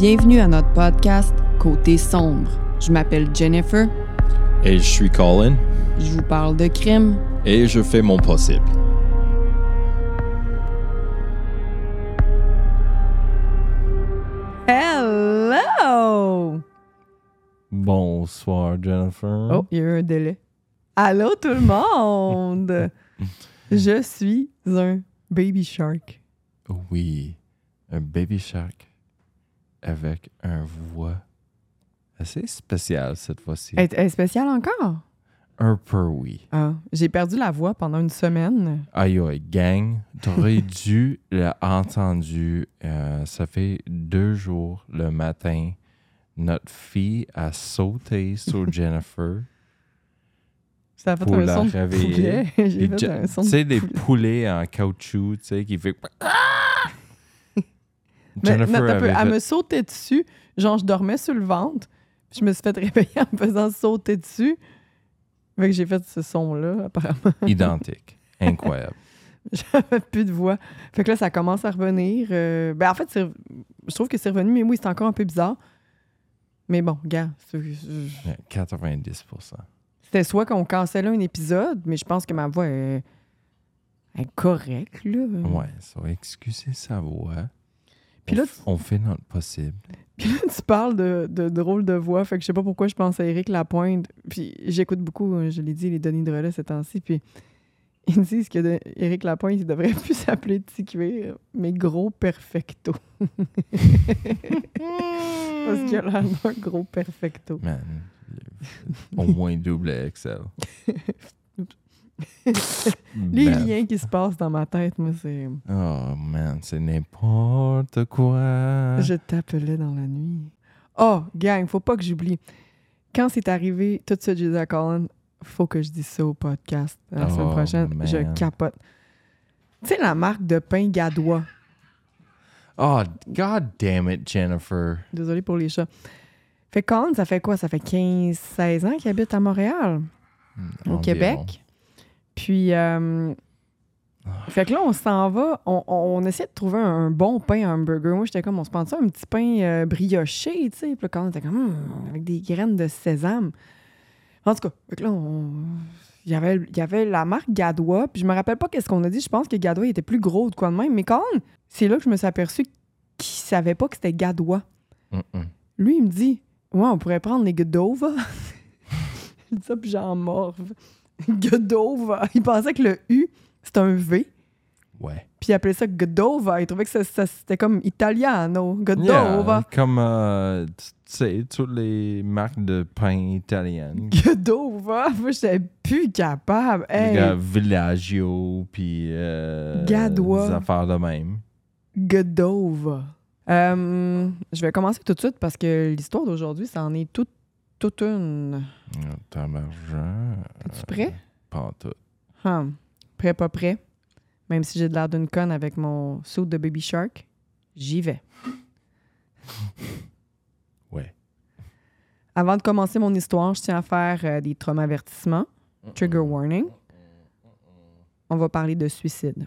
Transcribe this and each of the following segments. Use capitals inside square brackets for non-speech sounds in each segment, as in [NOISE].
Bienvenue à notre podcast Côté sombre. Je m'appelle Jennifer. Et je suis Colin. Je vous parle de crime. Et je fais mon possible. Hello! Bonsoir, Jennifer. Oh, il y a eu un délai. Allô tout le monde! [LAUGHS] Je suis un baby shark. Oui, un baby shark avec un voix assez spécial cette fois-ci. Elle est spéciale encore? Un peu oui. Ah, j'ai perdu la voix pendant une semaine. Aïe aïe, gang, t'aurais [LAUGHS] dû l'entendu. Euh, ça fait deux jours le matin. Notre fille a sauté sur [LAUGHS] Jennifer. Ça a fait Pour un la son réveiller. [LAUGHS] Tu sais, des poulet. poulets en caoutchouc, tu sais, qui fait. Mais, non, elle me sautait dessus. Genre, je dormais sur le ventre. Puis je me suis fait réveiller en me faisant sauter dessus. Fait que j'ai fait ce son-là, apparemment. [LAUGHS] identique. Incroyable. J'avais plus de voix. Fait que là, ça commence à revenir. Euh, ben, en fait, je trouve que c'est revenu, mais oui, c'est encore un peu bizarre. Mais bon, gars, c'est- Ouais, 90% c'était soit qu'on cancellait un épisode, mais je pense que ma voix est, est correcte, là. Ouais, ça va excuser sa voix. Puis on, là, f- on fait notre possible. Puis là, tu parles de, de drôle de voix, fait que je sais pas pourquoi je pense à Éric Lapointe. Puis j'écoute beaucoup, euh, je l'ai dit, les Denis de relais ces temps-ci. Puis ils disent que de- Éric Lapointe, il devrait [LAUGHS] plus s'appeler Petit Cuir, mais Gros Perfecto. [LAUGHS] Parce qu'il a l'air d'un gros perfecto. Man, au moins double XL. [LAUGHS] Les Man. liens qui se passent dans ma tête, moi, c'est. Oh man, c'est n'importe quoi. Je t'appelais dans la nuit. Oh, gang, faut pas que j'oublie. Quand c'est arrivé, tout de suite, j'ai dit à Colin, faut que je dise ça au podcast la semaine Oh, prochaine. Je capote. Tu sais, la marque de pain Gadois. Oh, god damn it, Jennifer. Désolée pour les chats. Fait que Colin, ça fait quoi? Ça fait 15-16 ans qu'il habite à Montréal, au Environ. Québec. Puis, euh, fait que là, on s'en va. On, on, on essaie de trouver un, bon pain hamburger. Moi, j'étais comme, on se pense un petit pain euh, brioché, tu sais? Puis là, Colin était comme, Hum, avec des graines de sésame. En tout cas, fait que là, on- il y avait, il y avait la marque Gadois. Puis je me rappelle pas qu'est-ce qu'on a dit. Je pense que Gadois était plus gros de quoi de même. Mais Colin, c'est là que je me suis aperçu qu'il savait pas que c'était Gadois. Lui, il me dit Ouais, on pourrait prendre les Godova. [LAUGHS] je dis ça, puis j'en morve. [LAUGHS] Godova. Il pensait que le U, c'était un V. Ouais. Puis il appelait ça Godova. Il trouvait que ça, ça- c'était comme italiano. Godova. Yeah, comme, euh, tu sais, toutes les marques de pain italiennes. [LAUGHS] Godova. Moi, j'étais plus capable. Hey, gars Villaggio, puis euh, Gadois. des affaires de même. Godova. Euh, je vais commencer tout de suite parce que l'histoire d'aujourd'hui, ça en est toute, toute une. Oh, Tabarjan. Es-tu prêt? Pas en tout. Hum. Prêt, pas prêt. Même si j'ai de l'air d'une conne avec mon saut de Baby Shark, j'y vais. [LAUGHS] Ouais. Avant de commencer mon histoire, je tiens à faire euh, des traumas avertissements. Trigger warning. On va parler de suicide.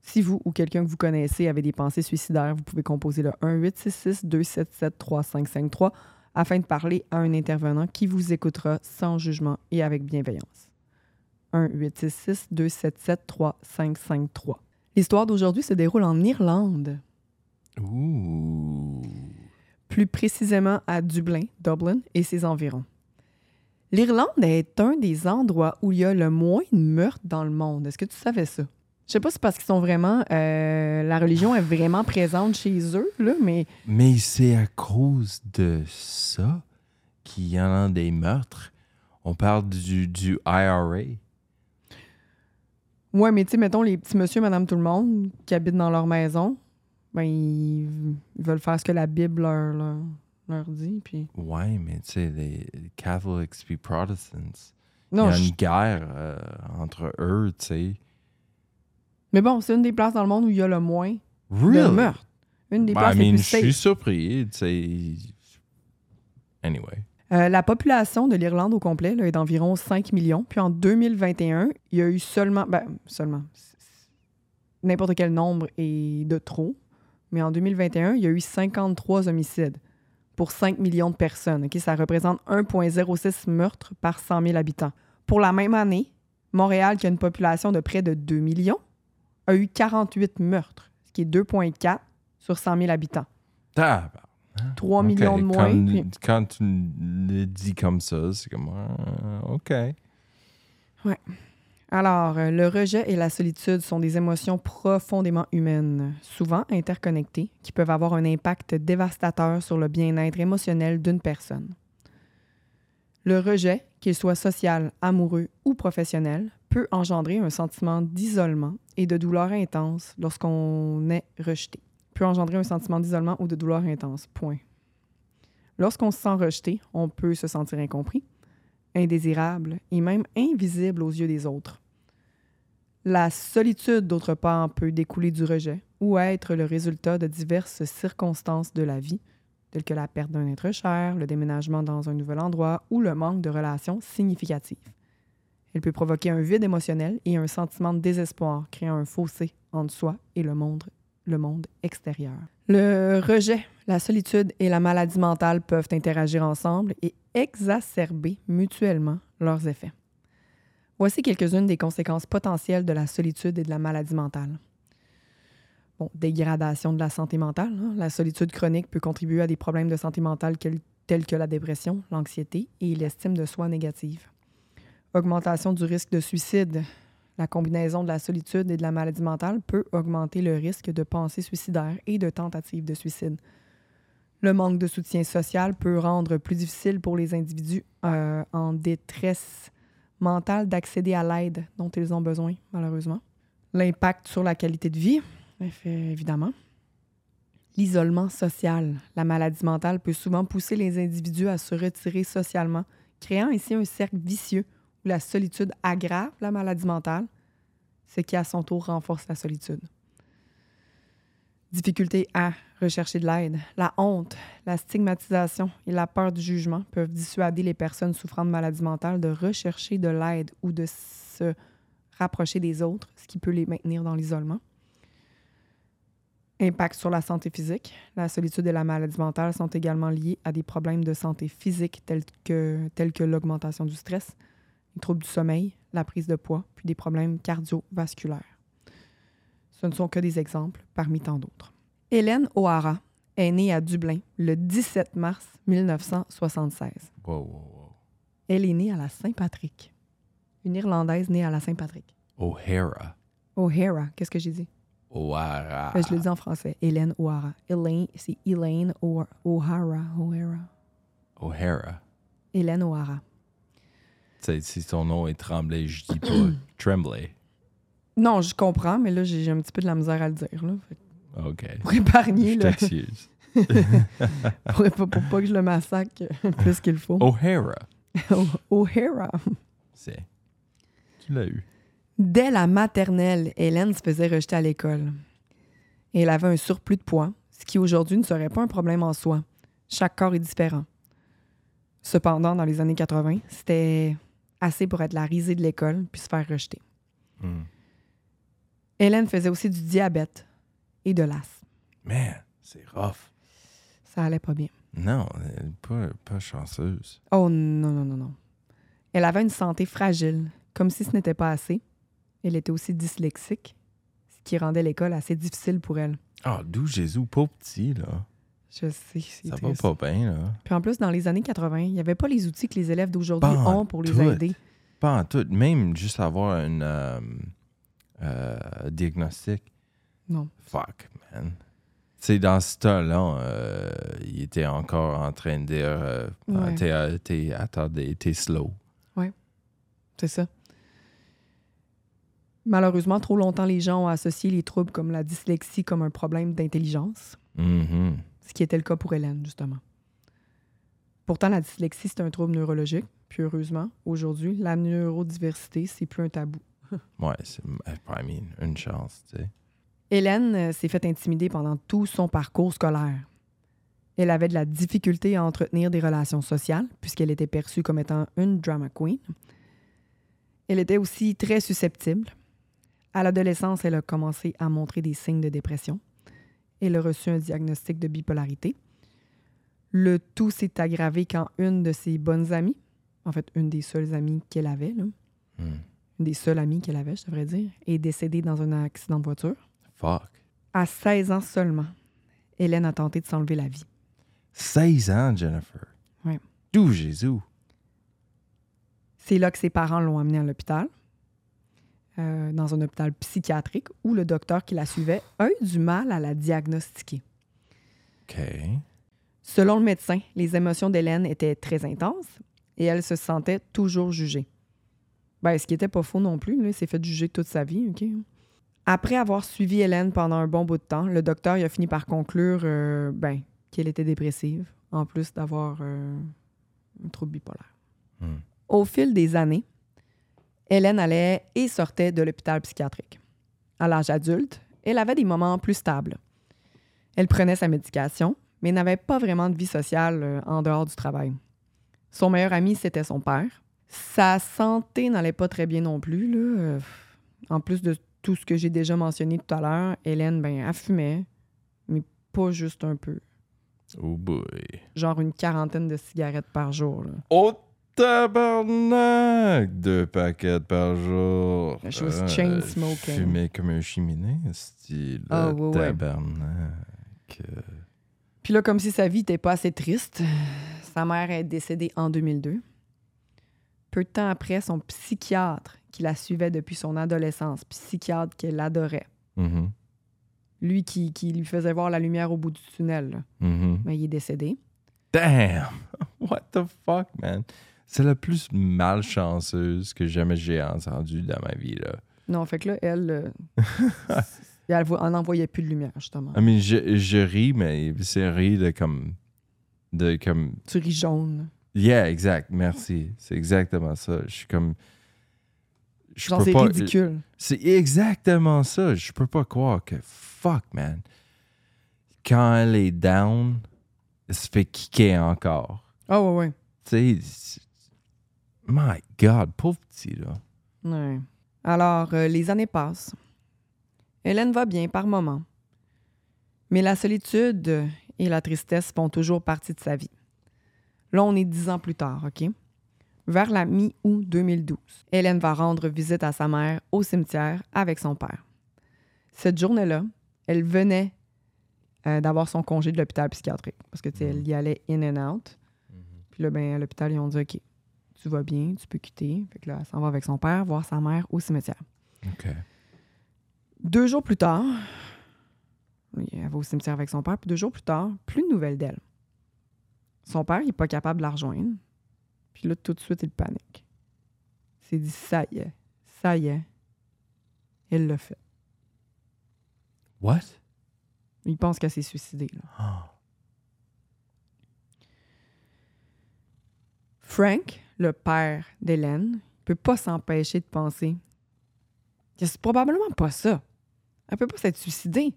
Si vous ou quelqu'un que vous connaissez avait des pensées suicidaires, vous pouvez composer le 1-866-277-3553 afin de parler à un intervenant qui vous écoutera sans jugement et avec bienveillance. 1-866-277-3553. L'histoire d'aujourd'hui se déroule en Irlande, Ouh. plus précisément à Dublin, Dublin et ses environs. L'Irlande est un des endroits où il y a le moins de meurtres dans le monde. Est-ce que tu savais ça? Je sais pas si c'est parce qu'ils sont vraiment. euh, la religion est vraiment présente chez eux, là, mais Mais c'est à cause de ça qu'il y en a des meurtres. On parle du, du IRA. ouais, mais tu sais, mettons les petits monsieur, madame, tout le monde qui habitent dans leur maison, ben ils, ils veulent faire ce que la Bible leur, leur, leur dit. Puis... Ouais, mais tu sais, les Catholics puis Protestants, Non, il y a je- une guerre euh, entre eux, tu sais. Mais bon, c'est une des places dans le monde où il y a le moins de meurtres. Une des Ben, places les plus je suis surpris. Anyway. Euh, la population de l'Irlande au complet là, est d'environ 5 millions. Puis en 2021, il y a eu seulement. Ben, seulement. N'importe quel nombre est de trop. mais en 2021, il y a eu 53 homicides pour 5 millions de personnes. Ça représente 1,06 meurtres par 100 000 habitants. Pour la même année, Montréal, qui a une population de près de 2 millions, a eu 48 meurtres, ce qui est 2,4 sur 100 000 habitants. Tabarnak. 3 Ok, millions de moins. Quand, puis- quand tu le dis comme ça, c'est comme. ah, OK. Alors, euh, le rejet et la solitude sont des émotions profondément humaines, souvent interconnectées, qui peuvent avoir un impact dévastateur sur le bien-être émotionnel d'une personne. Le rejet, qu'il soit social, amoureux ou professionnel, peut engendrer un sentiment d'isolement et de douleur intense lorsqu'on est rejeté. Peut engendrer un sentiment d'isolement ou de douleur intense. Point. Lorsqu'on se sent rejeté, on peut se sentir incompris, indésirable et même invisible aux yeux des autres. La solitude, d'autre part, peut découler du rejet ou être le résultat de diverses circonstances de la vie, telles que la perte d'un être cher, le déménagement dans un nouvel endroit ou le manque de relations significatives. Elle peut provoquer un vide émotionnel et un sentiment de désespoir, créant un fossé entre soi et le monde, extérieur. Le rejet, la solitude et la maladie mentale peuvent interagir ensemble et exacerber mutuellement leurs effets. Voici quelques-unes des conséquences potentielles de la solitude et de la maladie mentale. Dégradation de la santé mentale. hein. La solitude chronique peut contribuer à des problèmes de santé mentale tels que la dépression, l'anxiété et l'estime de soi négative. Augmentation du risque de suicide. La combinaison de la solitude et de la maladie mentale peut augmenter le risque de pensées suicidaires et de tentatives de suicide. Le manque de soutien social peut rendre plus difficile pour les individus euh, en détresse mentale d'accéder à l'aide dont ils ont besoin, malheureusement. L'impact sur la qualité de vie, évidemment. L'isolement social. La maladie mentale peut souvent pousser les individus à se retirer socialement, créant ainsi un cercle vicieux où la solitude aggrave la maladie mentale, ce qui à son tour renforce la solitude. Difficulté à rechercher de l'aide. La honte, la stigmatisation et la peur du jugement peuvent dissuader les personnes souffrant de maladies mentales de rechercher de l'aide ou de se rapprocher des autres, ce qui peut les maintenir dans l'isolement. Impact sur la santé physique. La solitude et la maladie mentale sont également liées à des problèmes de santé physique tels que, l'augmentation du stress, troubles du sommeil, la prise de poids, puis des problèmes cardiovasculaires. Ce ne sont que des exemples parmi tant d'autres. Hélène O'Hara est née à Dublin le 17 mars 1976. Wow, wow, wow. Elle est née à la Saint-Patrick. Une Irlandaise née à la Saint-Patrick. O'Hara. O'Hara, qu'est-ce que j'ai dit? O'Hara. Ben, je le dis en français. Hélène O'Hara. Elaine, c'est Elaine O'Hara. O'Hara. O'Hara. O'Hara. Hélène O'Hara. Si son nom est Tremblay, je dis pas [CLEARS THROAT] Tremblay. Non, je comprends, mais là, j'ai un petit peu de la misère à le dire. Là. Fait OK. Pour épargner, Je t'excuse. [LAUGHS] pour, pour- pour pas que je le massacre plus qu'il faut. O'Hara. [LAUGHS] O'Hara. C'est. Tu l'as eu? Dès la maternelle, Hélène se faisait rejeter à l'école. Et elle avait un surplus de poids, ce qui aujourd'hui ne serait pas un problème en soi. Chaque corps est différent. Cependant, dans les années 80, c'était assez pour être la risée de l'école puis se faire rejeter. Hmm. Hélène faisait aussi du diabète et de l'asthme. Man, c'est rough. Ça allait pas bien. Non, elle pas, pas chanceuse. Oh non, non, non, non. Elle avait une santé fragile, comme si ce n'était pas assez. Elle était aussi dyslexique, ce qui rendait l'école assez difficile pour elle. Ah, d'où Jésus, pas petit, là. Je sais, Ça va pas bien, là. Puis en plus, dans les années 80, il n'y avait pas les outils que les élèves d'aujourd'hui ont pour les tout. aider. Pas en tout. Même juste avoir un euh, euh, diagnostic. Non. Fuck, man. C'est dans ce temps-là, euh, il était encore en train de dire euh, Ouais. t'es, t'es, attendez, t'es slow. C'est ça. Malheureusement, trop longtemps, les gens ont associé les troubles comme la dyslexie comme un problème d'intelligence, Mhm. Ce qui était le cas pour Hélène, justement. Pourtant, la dyslexie, c'est un trouble neurologique. Puis heureusement, aujourd'hui, la neurodiversité, c'est plus un tabou. [LAUGHS] Ouais, c'est, mean, une chance, tu sais. Hélène euh, s'est fait intimider pendant tout son parcours scolaire. Elle avait de la difficulté à entretenir des relations sociales, puisqu'elle était perçue comme étant une drama queen. Elle était aussi très susceptible. À l'adolescence, elle a commencé à montrer des signes de dépression. Elle a reçu un diagnostic de bipolarité. Le tout s'est aggravé quand une de ses bonnes amies, en fait, une des seules amies qu'elle avait, là, Hmm. une des seules amies qu'elle avait, je devrais dire, est décédée dans un accident de voiture. Fuck. À 16 ans seulement, Hélène a tenté de s'enlever la vie. 16 ans, Jennifer. Ouais. D'où Jésus? C'est là que ses parents l'ont amenée à l'hôpital, euh, dans un hôpital psychiatrique, où le docteur qui la suivait a eu du mal à la diagnostiquer. OK. Selon le médecin, les émotions d'Hélène étaient très intenses et elle se sentait toujours jugée. Ben, ce qui n'était pas faux non plus, là, s'est fait juger toute sa vie, OK? Après avoir suivi Hélène pendant un bon bout de temps, le docteur il a fini par conclure euh, ben, qu'elle était dépressive, en plus d'avoir euh, un trouble bipolaire. Hmm. Au fil des années, Hélène allait et sortait de l'hôpital psychiatrique. À l'âge adulte, elle avait des moments plus stables. Elle prenait sa médication, mais n'avait pas vraiment de vie sociale euh, en dehors du travail. Son meilleur ami, c'était son père. Sa santé n'allait pas très bien non plus. là. Euh, en plus de tout ce que j'ai déjà mentionné tout à l'heure, Hélène, ben, elle fumait, mais pas juste un peu. Oh boy. Genre une quarantaine de cigarettes par jour. là. Oh tabarnak! Deux paquets par jour. She was Ah, chain smoking. Fumé comme un cheminée, style. Ah, ouais, ouais. tabarnak. Puis là, comme si sa vie n'était pas assez triste, sa mère est décédée en 2002. Peu de temps après, son psychiatre, qui la suivait depuis son adolescence, psychiatre qu'elle adorait, Mhm. lui qui, qui lui faisait voir la lumière au bout du tunnel, Mhm. ben, il est décédé. Damn! [LAUGHS] What the fuck, man? C'est la plus malchanceuse que jamais j'ai entendue dans ma vie, là. Non, fait que là, elle, euh, [LAUGHS] elle vo- en envoyait plus de lumière, justement. I mean, je, je ris, mais c'est rire de comme. De comme. Tu ris jaune. Yeah, exact, merci. C'est exactement ça. Je suis comme. Je Genre, peux c'est pas- ridicule. C'est exactement ça. Je peux pas croire que. Fuck, man. Quand elle est down, elle se fait kicker encore. Ah, ouais, ouais. Tu sais. My God, pauvre petit, là. Ouais. Alors, euh, les années passent. Hélène va bien par moments. Mais la solitude et la tristesse font toujours partie de sa vie. Là, on est dix ans plus tard, OK? Vers la mi-août 2012, Hélène va rendre visite à sa mère au cimetière avec son père. Cette journée-là, elle venait euh, d'avoir son congé de l'hôpital psychiatrique parce que, tu sais, elle y allait in and out. Puis là, ben, à l'hôpital, ils ont dit OK, tu vas bien, tu peux quitter. Fait que là, elle s'en va avec son père voir sa mère au cimetière. OK. Deux jours plus tard, elle va au cimetière avec son père, puis deux jours plus tard, plus de nouvelles d'elle. Son père, il n'est pas capable de la rejoindre. Puis là, tout de suite, il panique. Il s'est dit, ça y est, ça y est. Elle l'a fait. What? Il pense qu'elle s'est suicidée. là. Ah. Frank, le père d'Hélène, ne peut pas s'empêcher de penser que c'est probablement pas ça. Elle peut pas s'être suicidée.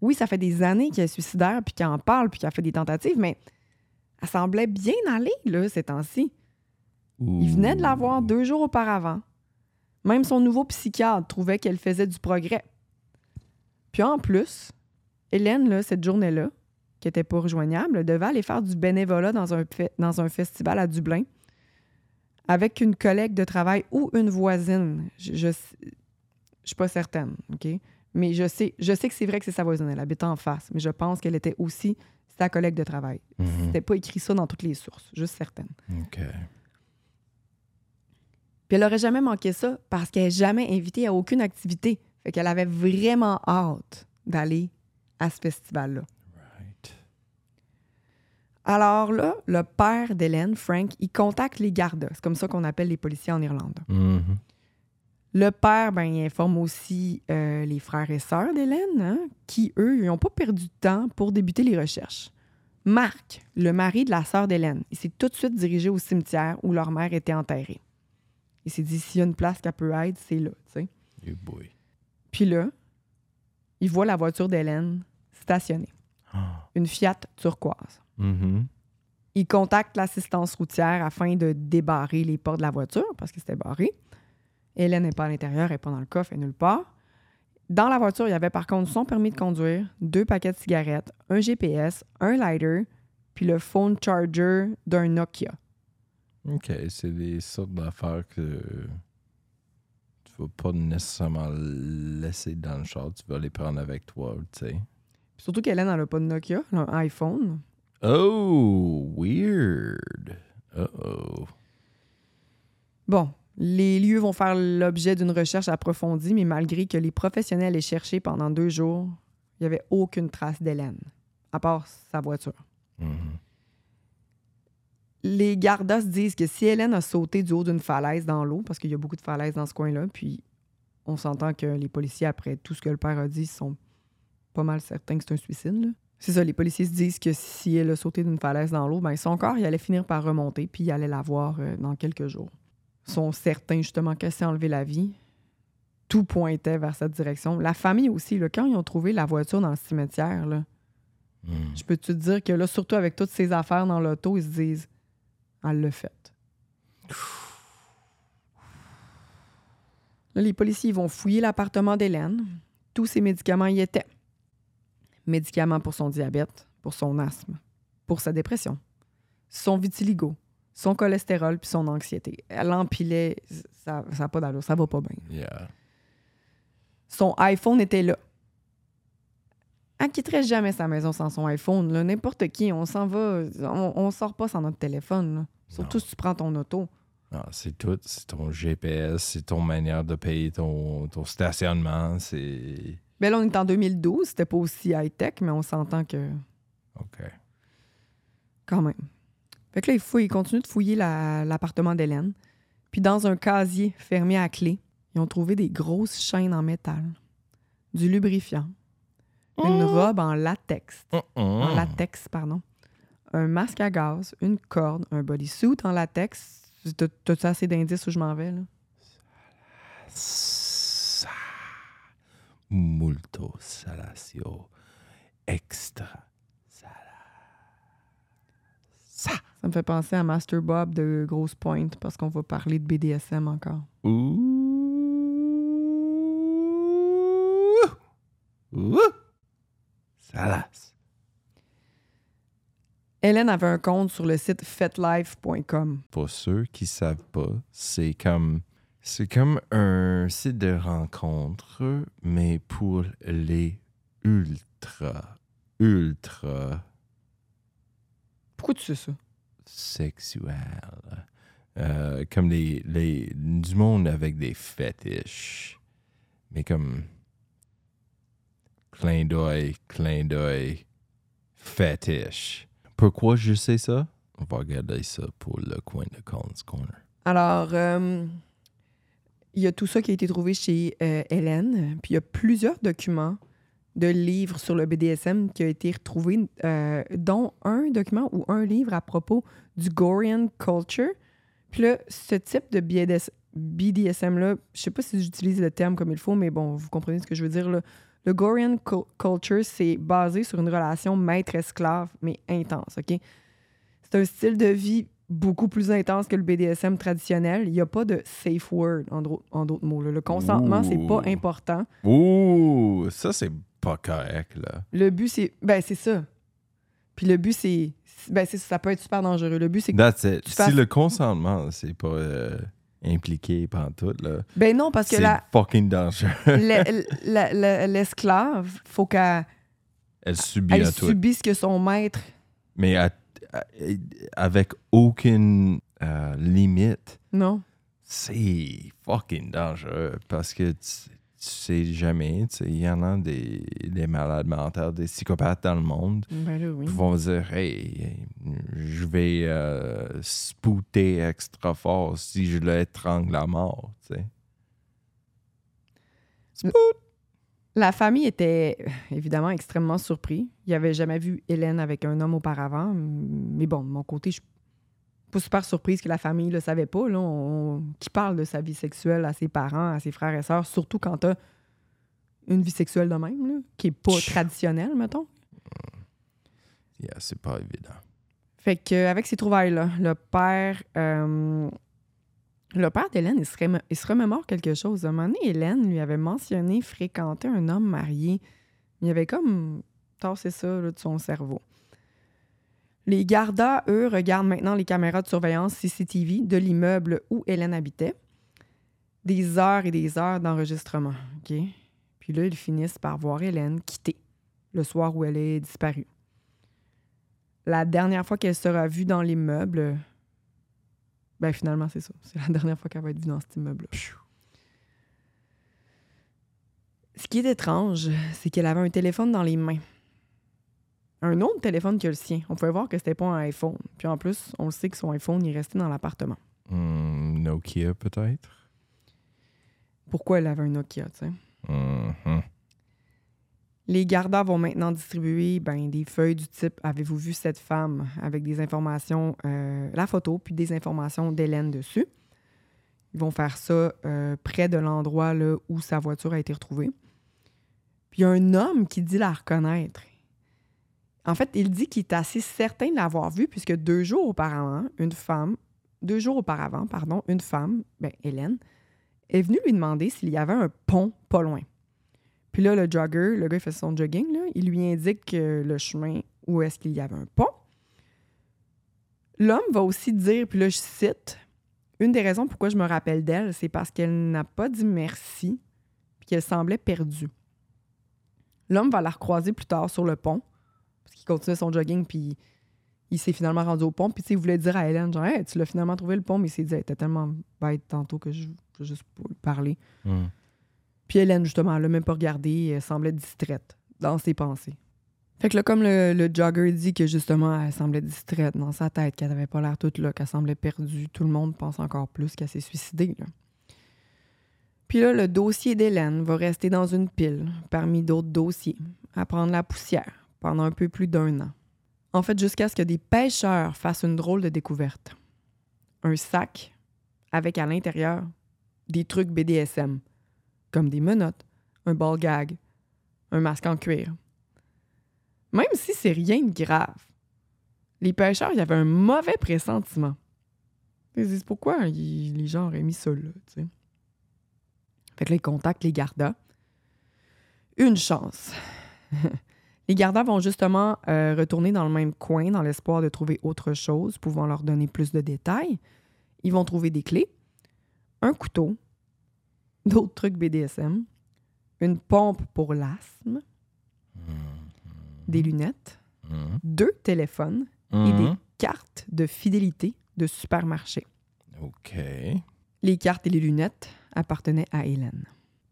Oui, ça fait des années qu'elle est suicidaire, puis qu'elle en parle, puis qu'elle fait des tentatives, mais elle semblait bien aller, là, ces temps-ci. Il venait de la voir deux jours auparavant. Même son nouveau psychiatre trouvait qu'elle faisait du progrès. Puis en plus, Hélène, là, cette journée-là, qui était pas rejoignable, devait aller faire du bénévolat dans un, fe- dans un festival à Dublin avec une collègue de travail ou une voisine. Je, je suis pas certaine, OK? Mais je sais, je sais que c'est vrai que c'est sa voisine. Elle habite en face, mais je pense qu'elle était aussi sa collègue de travail. Mhm. C'était pas écrit ça dans toutes les sources, juste certaines. OK. Puis elle aurait jamais manqué ça parce qu'elle n'est jamais invitée à aucune activité. Fait qu'elle avait vraiment hâte d'aller à ce festival-là. Alors là, le père d'Hélène, Frank, il contacte les gardas. C'est comme ça qu'on appelle les policiers en Irlande. Mhm. Le père, ben, il informe aussi euh, les frères et sœurs d'Hélène, hein, qui, eux, ils n'ont pas perdu de temps pour débuter les recherches. Marc, le mari de la sœur d'Hélène, il s'est tout de suite dirigé au cimetière où leur mère était enterrée. Il s'est dit, s'il y a une place qu'elle peut être, c'est là, tu sais. Boy. Puis là, il voit la voiture d'Hélène stationnée, Ah. une Fiat turquoise. Mhm. Il contacte l'assistance routière afin de débarrer les portes de la voiture parce que c'était barré. Hélène n'est pas à l'intérieur, elle n'est pas dans le coffre, elle est nulle part. Dans la voiture, il y avait par contre son permis de conduire, deux paquets de cigarettes, un GPS, un lighter, puis le phone charger d'un Nokia. OK, c'est des sortes d'affaires que tu vas pas nécessairement laisser dans le char. Tu vas les prendre avec toi, tu sais. Surtout qu'Hélène, elle n'a pas de Nokia, elle a un iPhone. Oh, weird. Uh-oh. Bon, les lieux vont faire l'objet d'une recherche approfondie, mais malgré que les professionnels aient cherché pendant deux jours, il n'y avait aucune trace d'Hélène, à part sa voiture. Mhm. Les gardas disent que si Hélène a sauté du haut d'une falaise dans l'eau, parce qu'il y a beaucoup de falaises dans ce coin-là, puis on s'entend que les policiers, après tout ce que le père a dit, sont pas mal certains que c'est un suicide. là. C'est ça, les policiers se disent que si elle a sauté d'une falaise dans l'eau, ben son corps, il allait finir par remonter, puis il allait la voir euh, dans quelques jours. Ils sont certains, justement, qu'elle s'est enlevé la vie. Tout pointait vers cette direction. La famille aussi, là, quand ils ont trouvé la voiture dans le cimetière, là, Mhm. je peux te dire que là, surtout avec toutes ces affaires dans l'auto, ils se disent Elle l'a fait. Là, les policiers ils vont fouiller l'appartement d'Hélène. Tous ses médicaments y étaient. Médicaments pour son diabète, pour son asthme, pour sa dépression, son vitiligo, son cholestérol puis son anxiété. Elle empilait, ça n'a pas d'allure, ça va pas bien. Yeah. Son iPhone était là. Elle quitterait jamais sa maison sans son iPhone. là. N'importe qui, on s'en va. On, on sort pas sans notre téléphone. là. Surtout si tu prends ton auto. C'est tout. C'est ton GPS, c'est ton manière de payer ton, ton stationnement. C'est. Ben là, on est en 2012. C'était pas aussi high-tech, mais on s'entend que... OK. Quand même. Fait que là, il, fouille, il continue de fouiller la- l'appartement d'Hélène. Puis dans un casier fermé à clé, ils ont trouvé des grosses chaînes en métal, du lubrifiant, une robe en latex, en Mm. latex, pardon, un masque à gaz, une corde, un bodysuit en latex. T'as- T'as-tu assez d'indices où je m'en vais, là? Multo salatio extra sala. Sa. Ça me fait penser à Master Bob de Grosse Pointe parce qu'on va parler de BDSM encore. Ouh. Ouh. Salas. Hélène avait un compte sur le site fetlife.com. Pour ceux qui savent pas, c'est comme c'est comme un site de rencontre, mais pour les ultra ultra Pourquoi tu sais ça? sexuels. Euh, comme les, les du monde avec des fétiches. Mais comme clin d'œil, clin d'œil, fétiche. Pourquoi je sais ça? On va regarder ça pour le coin de Colin's Corner. Alors, euh, il y a tout ça qui a été trouvé chez euh, Hélène. Puis il y a plusieurs documents de livres sur le BDSM qui ont été retrouvés, euh, dont un document ou un livre à propos du Gorian Culture. Puis là, ce type de BDS BDSM-là, je sais pas si j'utilise le terme comme il faut, mais bon, vous comprenez ce que je veux dire. Là. Le Gorian cu- Culture, c'est basé sur une relation maître-esclave, mais intense, OK? C'est un style de vie beaucoup plus intense que le BDSM traditionnel. Il n'y a pas de safe word, en, d'autres mots. là. Le consentement, c'est pas important. Ouh, ça c'est pas correct là. Le but, c'est. Ben, c'est ça. Puis le but, c'est. Ben, c'est ça peut être super dangereux. Le but, c'est que. That's it. tu Si fasses- le consentement c'est pas euh, impliqué pendant tout là, Ben non, parce que c'est la- fucking dangereux. [LAUGHS] la- la- la- l'esclave, faut qu'elle Elle subit elle à tout. subisse ce que son maître. mais à- avec aucune euh, limite, Non. c'est fucking dangereux parce que tu, tu sais jamais, tu sais, il y en a des, des malades mentaux, des psychopathes dans le monde Ben là, oui. qui vont dire Hey, je vais euh, spouter extra fort si je l'étrangle à mort, tu sais. La famille était euh, évidemment extrêmement surpris. Ils n'avaient jamais vu Hélène avec un homme auparavant. Mais bon, de mon côté, je suis pas super surprise que la famille ne le savait pas. Là. On, qui parle de sa vie sexuelle à ses parents, à ses frères et sœurs, surtout quand tu une vie sexuelle de même, là, qui n'est pas traditionnelle, mettons. Yeah, c'est pas évident. Fait qu'avec ces trouvailles-là, le père euh, Le père d'Hélène, il se, remémore quelque chose. À un moment donné, Hélène lui avait mentionné fréquenter un homme marié. Il avait comme tassé ça de son cerveau. Les gardas, eux, regardent maintenant les caméras de surveillance CCTV de l'immeuble où Hélène habitait. Des heures et des heures d'enregistrement. Puis là, ils finissent par voir Hélène quitter le soir où elle est disparue. La dernière fois qu'elle sera vue dans l'immeuble, ben finalement, c'est ça. C'est la dernière fois qu'elle va être vue dans cet immeuble-là. Ce qui est étrange, c'est qu'elle avait un téléphone dans les mains. Un autre téléphone que le sien. On pouvait voir que c'était pas un iPhone. Puis en plus, on le sait que son iPhone il est resté dans l'appartement. Hmm, Nokia, peut-être? Pourquoi elle avait un Nokia, tu sais? Mhm. Les gardas vont maintenant distribuer ben, des feuilles du type Avez-vous vu cette femme? Avec des informations, euh, la photo, puis des informations d'Hélène dessus. Ils vont faire ça euh, près de l'endroit où sa voiture a été retrouvée. Puis il y a un homme qui dit la reconnaître. En fait, il dit qu'il est assez certain de l'avoir vue, puisque deux jours auparavant, une femme, deux jours auparavant, pardon, une femme, ben, Hélène, est venue lui demander s'il y avait un pont pas loin. Puis là, le jogger, le gars, il fait son jogging, là, il lui indique le chemin où est-ce qu'il y avait un pont. L'homme va aussi dire, puis là, je cite, une des raisons pourquoi je me rappelle d'elle, c'est parce qu'elle n'a pas dit merci, puis qu'elle semblait perdue. L'homme va la recroiser plus tard sur le pont, parce qu'il continuait son jogging, puis il s'est finalement rendu au pont, puis il voulait dire à Hélène, genre, Hey, tu l'as finalement trouvé le pont, mais il s'est dit, était tellement bête tantôt que je je veux juste lui parler. Hmm. Puis Hélène, justement, elle l'a même pas regardé, elle semblait distraite dans ses pensées. Fait que là, comme le, jogger dit que justement, elle semblait distraite dans sa tête, qu'elle avait pas l'air toute là, qu'elle semblait perdue, tout le monde pense encore plus qu'elle s'est suicidée. Puis là, le dossier d'Hélène va rester dans une pile, parmi d'autres dossiers, à prendre la poussière pendant un peu plus d'un an. En fait, jusqu'à ce que des pêcheurs fassent une drôle de découverte. Un sac avec à l'intérieur des trucs BDSM, comme des menottes, un ball gag, un masque en cuir. Même si c'est rien de grave, les pêcheurs, y avait un mauvais pressentiment. Ils se disent pourquoi les gens auraient mis ça là. Fait que ils les gardas. Une chance. [LAUGHS] les gardas vont justement euh, retourner dans le même coin dans l'espoir de trouver autre chose, pouvant leur donner plus de détails. Ils vont trouver des clés, un couteau, d'autres trucs BDSM, une pompe pour l'asthme, des lunettes, Mhm. deux téléphones et des Mhm. cartes de fidélité de supermarché. OK. Les cartes et les lunettes appartenaient à Hélène.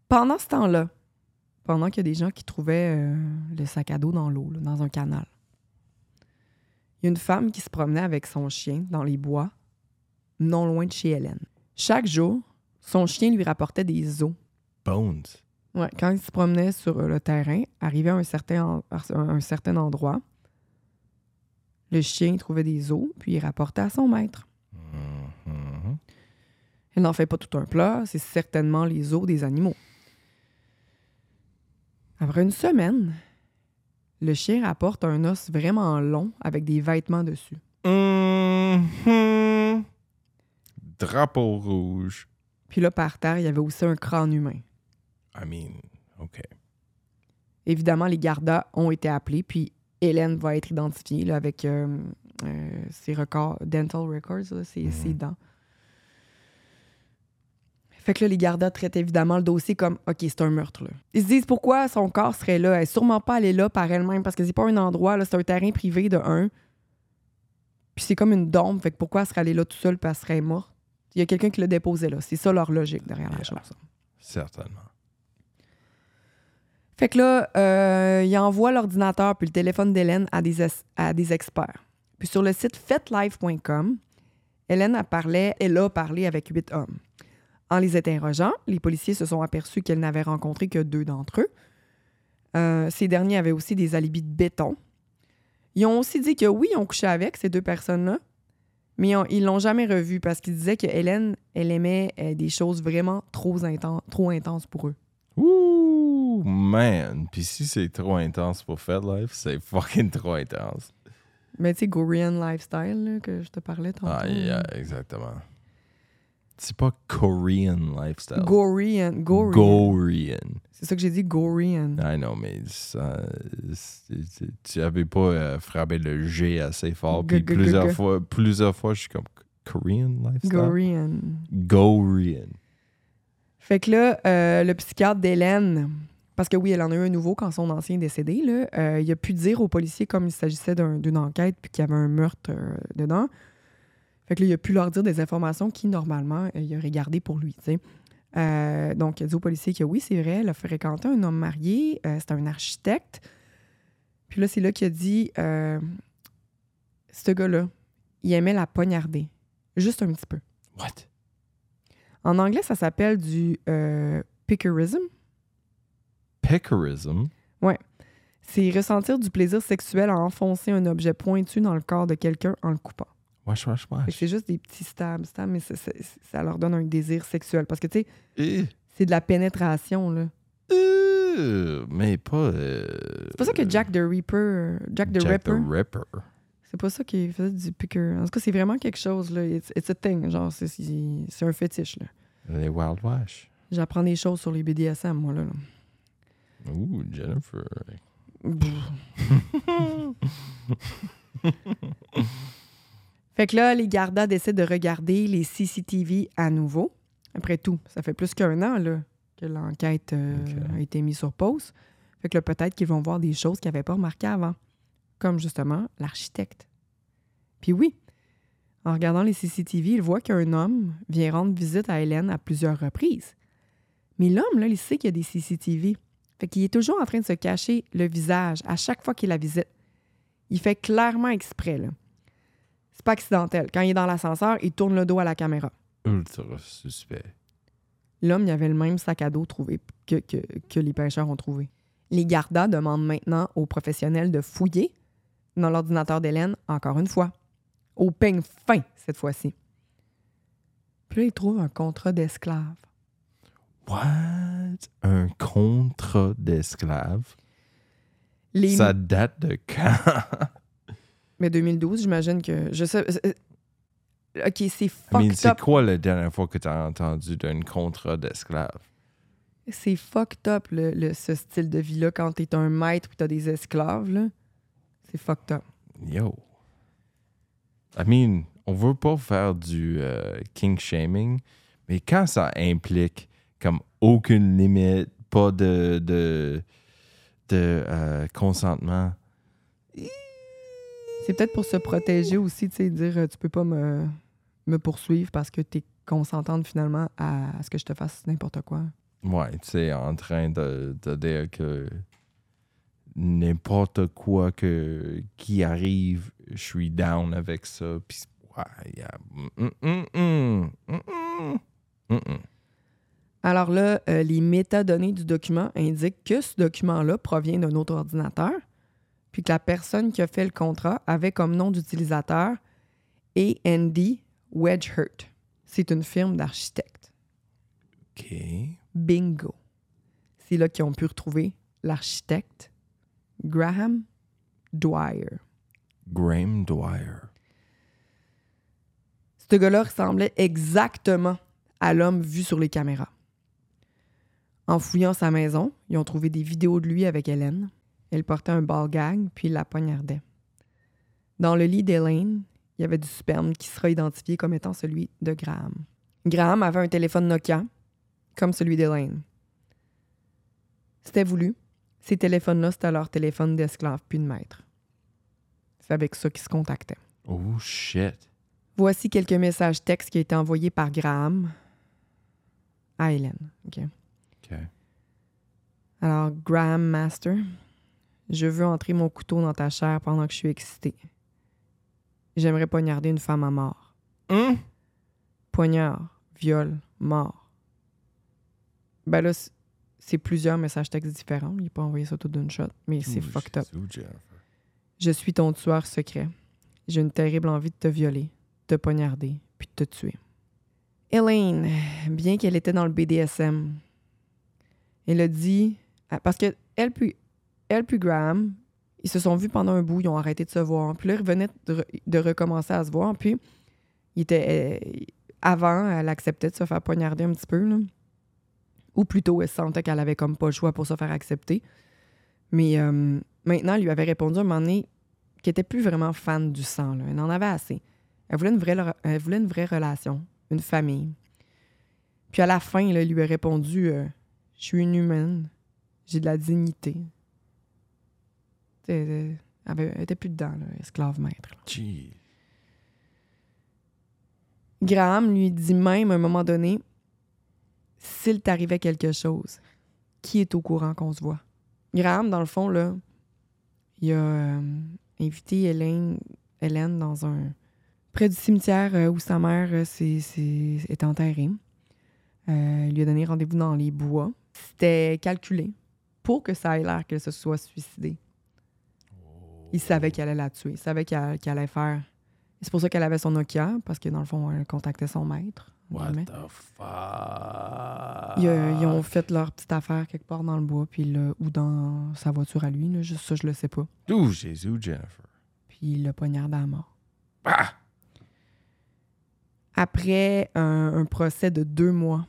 Pendant ce temps-là, pendant qu'il y a des gens qui trouvaient euh, le sac à dos dans l'eau, dans un canal, il y a une femme qui se promenait avec son chien dans les bois, non loin de chez Hélène. Chaque jour, son chien lui rapportait des os. Bones. Ouais, quand il se promenait sur euh, le terrain, arrivé à un certain, en- à un certain endroit, le chien trouvait des os, puis il rapportait à son maître. Mhm. Elle n'en fait pas tout un plat, c'est certainement les os des animaux. Après une semaine, le chien rapporte un os vraiment long avec des vêtements dessus. Mhm. Drapeau rouge. Puis là, par terre, il y avait aussi un crâne humain. I mean, OK. Évidemment, les gardas ont été appelés, puis Hélène va être identifiée là, avec euh, euh, ses records, dental records, là, ses, Mhm. ses dents. Fait que là, les gardas traitent évidemment le dossier comme OK, c'est un meurtre. Là. Ils se disent pourquoi son corps serait là. Elle est sûrement pas allée là par elle-même parce que c'est pas un endroit, c'est un terrain privé de un. Puis c'est comme une dombe, fait que pourquoi elle serait allée là tout seule puis elle serait morte? Il y a quelqu'un qui l'a déposé là. C'est ça leur logique derrière la chose. Certainement. Fait que là, euh, il envoie l'ordinateur puis le téléphone d'Hélène à des, es- à des experts. Puis sur le site fetlife.com, Hélène a, parlé, elle a parlé avec huit hommes. En les interrogeant, les policiers se sont aperçus qu'elle n'avait rencontré que deux d'entre eux. Euh, ces derniers avaient aussi des alibis de béton. Ils ont aussi dit que oui, ils ont couché avec ces deux personnes-là, mais ils ont- ils l'ont jamais revue parce qu'ils disaient que Hélène, elle aimait euh, des choses vraiment trop, inten- trop intenses pour eux. Ouh, man. Puis si c'est trop intense pour FedLife, c'est fucking trop intense. Mais tu sais, Gorean Lifestyle, là, que je te parlais tantôt. Ah, yeah, exactement. C'est pas Korean lifestyle. Gorian. Gorian. Gorian. C'est ça que j'ai dit, Gorian. I know, mais ça, c'est- c'est- tu avais pas euh, frappé le G assez fort. Puis plusieurs fois, plusieurs fois, je suis comme Korean lifestyle? Gorian. Gorian. Fait que là, euh, le psychiatre d'Hélène, parce que oui, elle en a eu un nouveau quand son ancien est décédé, là, euh, il a pu dire aux policiers comme il s'agissait d'un- d'une enquête puis qu'il y avait un meurtre dedans. Fait que là, il a pu leur dire des informations qui, normalement, euh, il aurait gardées pour lui, tu sais. Euh, donc, il a dit aux policiers que oui, c'est vrai, elle a fréquenté un homme marié, euh, c'est un architecte. Puis là, c'est là qu'il a dit, euh, ce gars-là, il aimait la poignarder, juste un petit peu. What? En anglais, ça s'appelle du pickerism. Pickerism? C'est ressentir du plaisir sexuel à enfoncer un objet pointu dans le corps de quelqu'un en le coupant. Wesh, wesh, wesh. C'est juste des petits stabs, stabs, mais ça, ça- ça leur donne un désir sexuel. Parce que, tu sais, c'est de la pénétration, là. euh, mais pas. euh, C'est pas ça que Jack the Reaper... Jack the Jack Ripper... C'est pas ça qui faisait du picker. En tout cas, c'est vraiment quelque chose, là. It's, it's a thing. Genre, c'est un fétiche, là. Les Wild Wash. J'apprends des choses sur les BDSM, moi, là. là. Ouh, Jennifer. [LAUGHS] [LAUGHS] Fait que là, les gardas décident de regarder les CCTV à nouveau. Après tout, ça fait plus qu'un an là, que l'enquête euh, a été mise sur pause. Fait que là, peut-être qu'ils vont voir des choses qu'ils n'avaient pas remarquées avant. Comme justement l'architecte. Puis oui, en regardant les CCTV, il voit qu'un homme vient rendre visite à Hélène à plusieurs reprises. Mais l'homme, là, il sait qu'il y a des CCTV. Fait qu'il est toujours en train de se cacher le visage à chaque fois qu'il la visite. Il fait clairement exprès, là. C'est pas accidentel. Quand il est dans l'ascenseur, il tourne le dos à la caméra. Ultra suspect. L'homme, il avait le même sac à dos trouvé que, que, que les pêcheurs ont trouvé. Les gardas demandent maintenant aux professionnels de fouiller dans l'ordinateur d'Hélène, encore une fois. Au peigne fin, cette fois-ci. Puis là, ils trouvent un contrat d'esclave. What? Un contrat d'esclave? Les... Ça date de quand? Mais 2012, j'imagine que... Je sais... euh, OK, c'est I fucked mean, c'est quoi la dernière fois que tu as entendu d'un contrat d'esclave? C'est fucked up, le, le- ce style de vie-là, quand t'es un maître et t'as des esclaves, là. C'est fucked up. Yo. I mean, on veut pas faire du euh, king shaming, mais quand ça implique comme aucune limite, pas de, de, de euh, consentement, C'est peut-être pour se protéger aussi, tu sais, dire euh, tu peux pas me, me poursuivre parce que t'es consentante finalement à, ce que je te fasse n'importe quoi. ouais, tu sais, en train de, de dire que n'importe quoi que, qui arrive, je suis down avec ça. Puis, ouais, yeah. Mm, mm, mm. Alors là, euh, les métadonnées du document indiquent que ce document-là provient d'un autre ordinateur, puis que la personne qui a fait le contrat avait comme nom d'utilisateur A&D Wedgehurt. C'est une firme d'architectes. OK. Bingo. C'est là qu'ils ont pu retrouver l'architecte Graham Dwyer. Graham Dwyer. Ce gars-là ressemblait exactement à l'homme vu sur les caméras. En fouillant sa maison, ils ont trouvé des vidéos de lui avec Hélène. Elle portait un ball gag, puis il la poignardait. Dans le lit d'Hélène, il y avait du sperme qui sera identifié comme étant celui de Graham. Graham avait un téléphone Nokia, comme celui d'Hélène. C'était voulu. Ces téléphones-là, c'était leur téléphone d'esclave puis de maître. C'est avec ça qu'ils se contactaient. Oh shit. Voici quelques messages textes qui ont été envoyés par Graham à Hélène. OK? OK. Alors, Graham Master, je veux entrer mon couteau dans ta chair pendant que je suis excité. J'aimerais poignarder une femme à mort. Hum? Poignard, viol, mort. Ben là, c'est plusieurs messages textes différents. Il n'a pas envoyé ça tout d'une shot, mais c'est fucked up. Je suis ton tueur secret. J'ai une terrible envie de te violer, de te poignarder, puis de te tuer. Elaine, bien qu'elle était dans le BDSM, elle a dit. ah, Parce que elle puis, elle puis Graham, ils se sont vus pendant un bout, ils ont arrêté de se voir. Puis là, ils revenaient de, re- de recommencer à se voir. Puis, il était, euh, avant, elle acceptait de se faire poignarder un petit peu. Là. Ou plutôt, elle sentait qu'elle avait comme pas le choix pour se faire accepter. Mais euh, maintenant, elle lui avait répondu à un moment donné qu'elle était plus vraiment fan du sang. Elle en avait assez. Elle voulait une vraie, elle voulait une vraie relation, une famille. Puis à la fin, elle lui a répondu euh, Je suis une humaine, j'ai de la dignité. Elle était plus dedans, là, esclave maître. là. Graham lui dit même à un moment donné s'il t'arrivait quelque chose, qui est au courant qu'on se voit? Graham, dans le fond, là, il a euh, invité Hélène, Hélène dans un. près du cimetière euh, où sa mère euh, s'est- s'est- est enterrée. Il lui a donné rendez-vous dans les bois. C'était calculé pour que ça ait l'air qu'elle se soit suicidée. Il savait qu'elle allait la tuer. Il savait qu'elle qu'elle allait faire. C'est pour ça qu'elle avait son Nokia, parce que dans le fond, elle contactait son maître. What the fuck? Ils, euh, ils ont fait leur petite affaire quelque part dans le bois, puis là, ou dans sa voiture à lui. Là, juste ça, je le sais pas. Ouh, Jésus, Jennifer? Puis il l'a poignardé à mort. Ah! Après un, un procès de deux mois,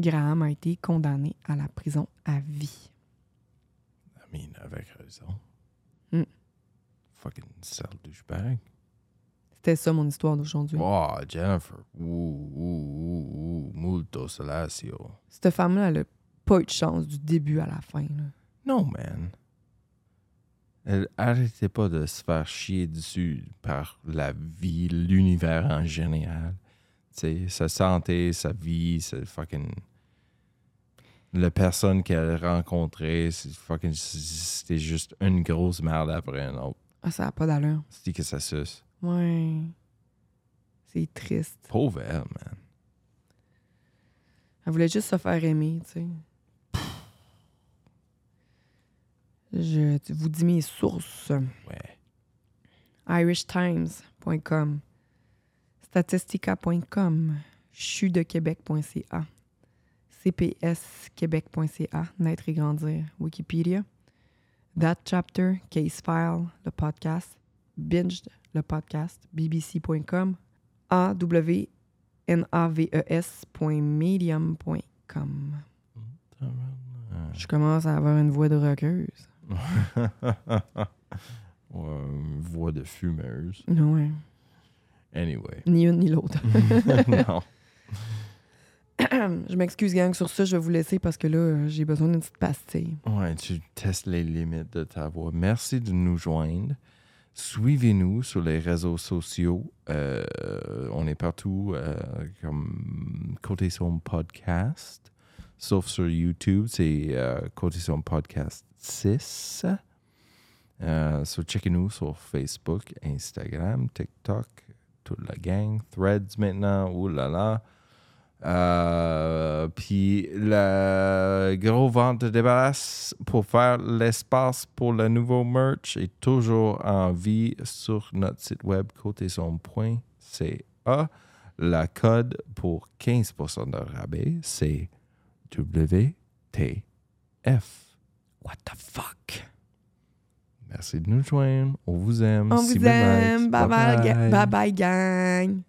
Graham a été condamné à la prison à vie. I mean, avec raison. Fucking sale douchebag. C'était ça mon histoire d'aujourd'hui. Oh, Jennifer. Ouh, ouh, ouh, ouh. Multo salacio. Cette femme-là, elle a pas eu de chance du début à la fin. là. Non, man. Elle arrêtait pas de se faire chier dessus par la vie, l'univers en général. Tu sais, sa santé, sa vie, sa fucking. La personne qu'elle rencontrait. C'était juste une grosse merde après une autre. Ah, ça n'a pas d'allure. C'est que ça suce. Ouais. C'est triste. Pauvre elle, man. Elle voulait juste se faire aimer, tu sais. Je vous dis mes sources. Ouais. irishtimes.com, statistica.com, chudequebec.ca, cpsquebec.ca, naître et grandir, Wikipédia, That Chapter, Case File, le podcast, Binged, le podcast, bbc.com, awnaves.medium.com. Je commence à avoir une voix de rockeuse. [LAUGHS] Ouais, une voix de fumeuse. Ouais. Anyway. Ni une ni l'autre. [LAUGHS] [LAUGHS] non. [CLEARS THROAT] je m'excuse, gang, sur ça, je vais vous laisser parce que là, euh, j'ai besoin d'une petite pastille. Ouais, tu testes les limites de ta voix. Merci de nous joindre. Suivez-nous sur les réseaux sociaux. Euh, on est partout euh, comme Côté Son Podcast. Sauf sur YouTube, c'est euh, Côté Son Podcast 6. Euh, so checkez-nous sur Facebook, Instagram, TikTok, toute la gang. Threads maintenant, ouh là là. Euh, puis la gros vente de débarrasse pour faire l'espace pour le nouveau merch est toujours en vie sur notre site web côtéson.ca. La code pour 15% de rabais, c'est WTF. What the fuck? Merci de nous joindre. On vous aime. On vous aime. Bye bye, ga- bye bye, gang.